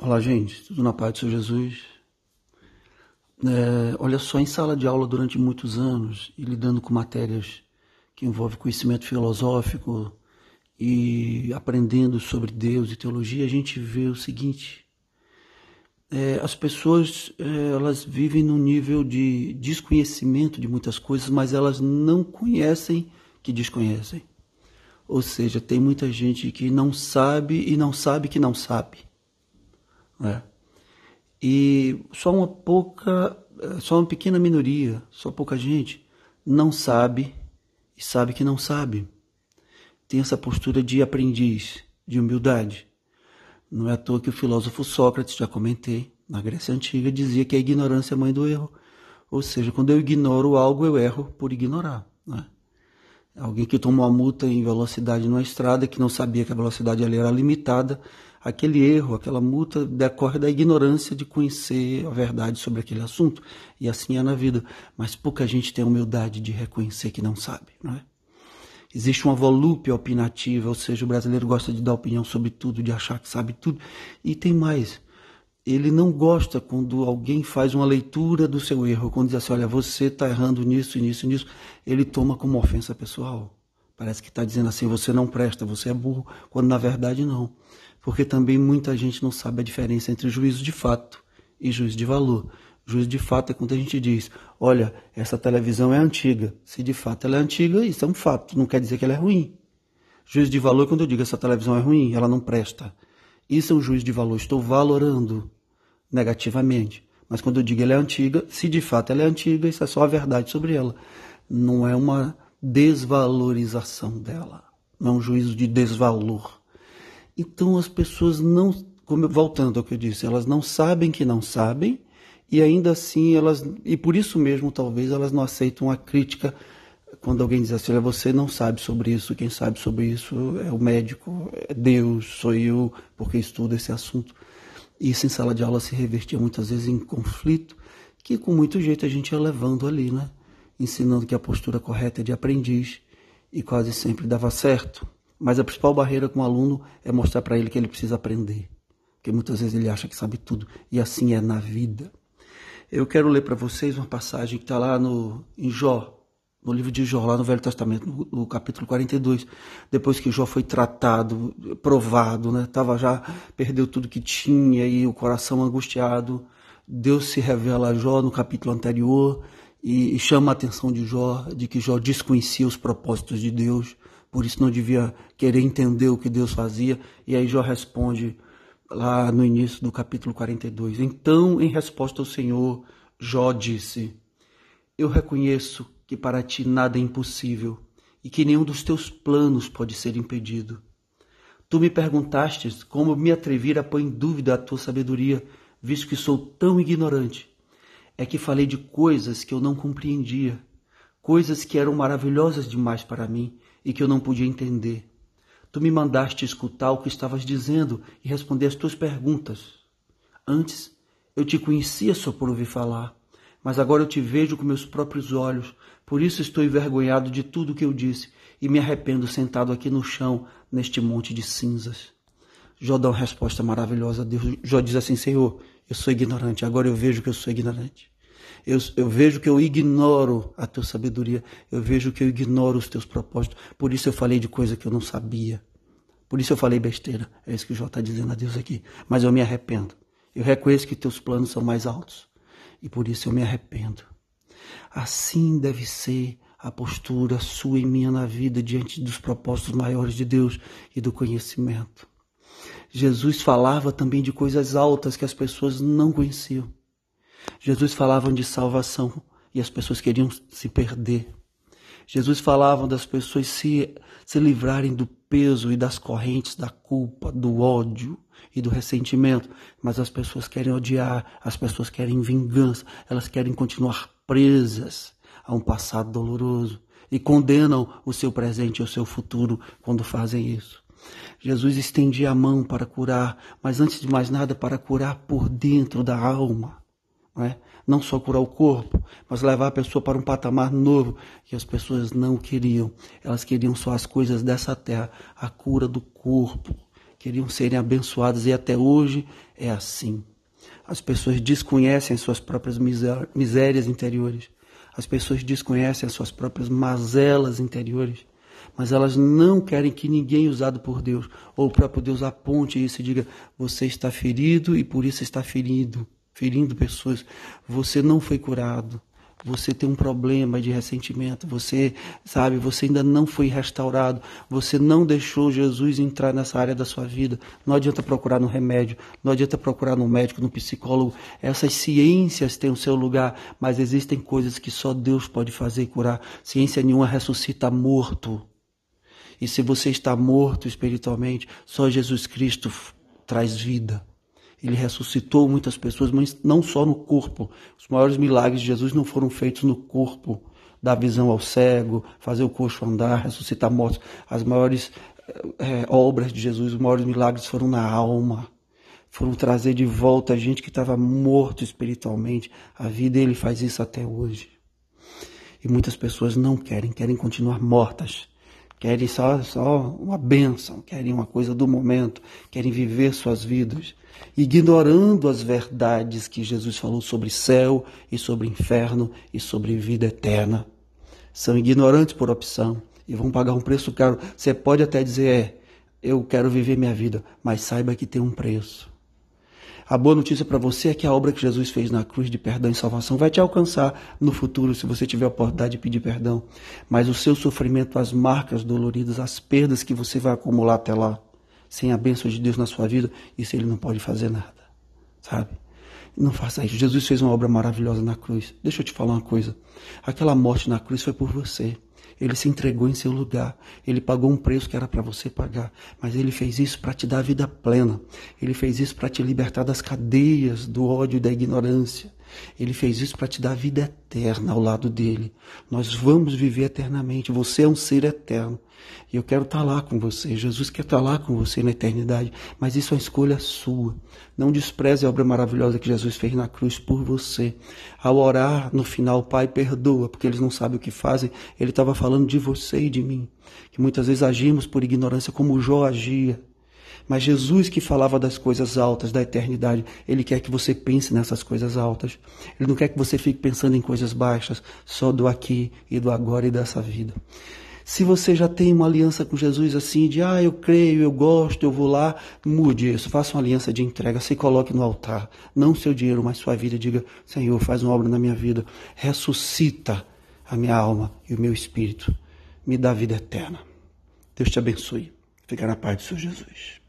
Olá, gente, tudo na paz do Senhor Jesus. É, olha só, em sala de aula durante muitos anos e lidando com matérias que envolvem conhecimento filosófico e aprendendo sobre Deus e teologia, a gente vê o seguinte: é, as pessoas é, elas vivem num nível de desconhecimento de muitas coisas, mas elas não conhecem que desconhecem. Ou seja, tem muita gente que não sabe e não sabe que não sabe. Né? E só uma pouca, só uma pequena minoria, só pouca gente não sabe e sabe que não sabe. Tem essa postura de aprendiz, de humildade. Não é à toa que o filósofo Sócrates, já comentei, na Grécia Antiga, dizia que a ignorância é a mãe do erro. Ou seja, quando eu ignoro algo, eu erro por ignorar. Né? Alguém que tomou uma multa em velocidade numa estrada, que não sabia que a velocidade ali era limitada, aquele erro, aquela multa decorre da ignorância de conhecer a verdade sobre aquele assunto. E assim é na vida. Mas pouca gente tem a humildade de reconhecer que não sabe, não é? Existe uma volúpia opinativa, ou seja, o brasileiro gosta de dar opinião sobre tudo, de achar que sabe tudo. E tem mais. Ele não gosta quando alguém faz uma leitura do seu erro, quando diz assim, olha, você está errando nisso, nisso, nisso. Ele toma como ofensa pessoal. Parece que está dizendo assim, você não presta, você é burro, quando na verdade não porque também muita gente não sabe a diferença entre juízo de fato e juízo de valor. Juízo de fato é quando a gente diz: olha, essa televisão é antiga. Se de fato ela é antiga, isso é um fato, não quer dizer que ela é ruim. Juízo de valor é quando eu digo: essa televisão é ruim, ela não presta. Isso é um juízo de valor, estou valorando negativamente. Mas quando eu digo ela é antiga, se de fato ela é antiga, isso é só a verdade sobre ela. Não é uma desvalorização dela. Não é um juízo de desvalor. Então as pessoas não, como, voltando ao que eu disse, elas não sabem que não sabem e ainda assim elas, e por isso mesmo talvez elas não aceitam a crítica quando alguém diz assim, você não sabe sobre isso, quem sabe sobre isso é o médico, é Deus, sou eu, porque estudo esse assunto. Isso em sala de aula se revertia muitas vezes em conflito, que com muito jeito a gente ia levando ali, né? Ensinando que a postura correta é de aprendiz e quase sempre dava certo. Mas a principal barreira com o aluno é mostrar para ele que ele precisa aprender. Porque muitas vezes ele acha que sabe tudo. E assim é na vida. Eu quero ler para vocês uma passagem que está lá no, em Jó, no livro de Jó, lá no Velho Testamento, no, no, capítulo 42. Depois que Jó foi tratado, provado, né? Tava já, perdeu tudo que tinha e o coração angustiado. Deus se revela a Jó no capítulo anterior e, e chama a atenção de Jó, de que Jó desconhecia os propósitos de Deus por isso não devia querer entender o que Deus fazia. E aí Jó responde lá no início do capítulo 42. Então, em resposta ao Senhor, Jó disse: Eu reconheço que para ti nada é impossível e que nenhum dos teus planos pode ser impedido. Tu me perguntastes como me atrevir a pôr em dúvida a tua sabedoria, visto que sou tão ignorante. É que falei de coisas que eu não compreendia, coisas que eram maravilhosas demais para mim e que eu não podia entender. Tu me mandaste escutar o que estavas dizendo e responder as tuas perguntas. Antes, eu te conhecia só por ouvir falar, mas agora eu te vejo com meus próprios olhos, por isso estou envergonhado de tudo o que eu disse e me arrependo sentado aqui no chão, neste monte de cinzas. Jó dá uma resposta maravilhosa a Deus. Jó diz assim: Senhor, eu sou ignorante, agora eu vejo que eu sou ignorante. Eu, eu vejo que eu ignoro a tua sabedoria, eu vejo que eu ignoro os teus propósitos. Por isso eu falei de coisa que eu não sabia. Por isso eu falei besteira. É isso que Jó está dizendo a Deus aqui. Mas eu me arrependo. Eu reconheço que teus planos são mais altos. E por isso eu me arrependo. Assim deve ser a postura sua e minha na vida diante dos propósitos maiores de Deus e do conhecimento. Jesus falava também de coisas altas que as pessoas não conheciam. Jesus falava de salvação e as pessoas queriam se perder. Jesus falava das pessoas se, se livrarem do peso e das correntes da culpa, do ódio e do ressentimento, mas as pessoas querem odiar, as pessoas querem vingança, elas querem continuar presas a um passado doloroso e condenam o seu presente e o seu futuro quando fazem isso. Jesus estendia a mão para curar, mas antes de mais nada, para curar por dentro da alma não, é? não só curar o corpo, mas levar a pessoa para um patamar novo que as pessoas não queriam. Elas queriam só as coisas dessa terra, a cura do corpo. queriam serem abençoadas e até hoje é assim. As pessoas desconhecem as suas próprias misérias interiores. As pessoas desconhecem as suas próprias mazelas interiores. Mas elas não querem que ninguém usado por Deus, ou o próprio Deus aponte isso e diga: você está ferido e por isso está ferido, ferindo pessoas. Você não foi curado você tem um problema de ressentimento, você, sabe, você ainda não foi restaurado, você não deixou Jesus entrar nessa área da sua vida. Não adianta procurar no remédio, não adianta procurar no médico, no psicólogo. Essas ciências têm o seu lugar, mas existem coisas que só Deus pode fazer e curar. Ciência nenhuma ressuscita morto. E se você está morto espiritualmente, só Jesus Cristo traz vida. Ele ressuscitou muitas pessoas, mas não só no corpo. Os maiores milagres de Jesus não foram feitos no corpo, dar visão ao cego, fazer o coxo andar, ressuscitar mortos. As maiores é, obras de Jesus, os maiores milagres foram na alma. Foram trazer de volta a gente que estava morto espiritualmente. A vida ele faz isso até hoje. E muitas pessoas não querem, querem continuar mortas querem só, só uma bênção, querem uma coisa do momento, querem viver suas vidas, ignorando as verdades que Jesus falou sobre céu e sobre inferno e sobre vida eterna. São ignorantes por opção e vão pagar um preço caro. Você pode até dizer, é, eu quero viver minha vida, mas saiba que tem um preço. A boa notícia para você é que a obra que Jesus fez na cruz de perdão e salvação vai te alcançar no futuro, se você tiver a oportunidade de pedir perdão. Mas o seu sofrimento, as marcas doloridas, as perdas que você vai acumular até lá, sem a bênção de Deus na sua vida, isso ele não pode fazer nada, sabe? Não faça isso. Jesus fez uma obra maravilhosa na cruz. Deixa eu te falar uma coisa. Aquela morte na cruz foi por você. Ele se entregou em seu lugar. Ele pagou um preço que era para você pagar. Mas ele fez isso para te dar vida plena. Ele fez isso para te libertar das cadeias do ódio e da ignorância. Ele fez isso para te dar vida eterna ao lado dele. Nós vamos viver eternamente. Você é um ser eterno. E eu quero estar tá lá com você. Jesus quer estar tá lá com você na eternidade. Mas isso é uma escolha sua. Não despreze a obra maravilhosa que Jesus fez na cruz por você. Ao orar no final, Pai, perdoa, porque eles não sabem o que fazem. Ele estava falando de você e de mim. Que muitas vezes agimos por ignorância, como Jó agia. Mas Jesus que falava das coisas altas, da eternidade, ele quer que você pense nessas coisas altas. Ele não quer que você fique pensando em coisas baixas, só do aqui e do agora e dessa vida. Se você já tem uma aliança com Jesus assim, de ah, eu creio, eu gosto, eu vou lá, mude isso, faça uma aliança de entrega, se coloque no altar, não seu dinheiro, mas sua vida, diga, Senhor, faz uma obra na minha vida, ressuscita a minha alma e o meu espírito, me dá vida eterna. Deus te abençoe. Fica na paz do Senhor Jesus.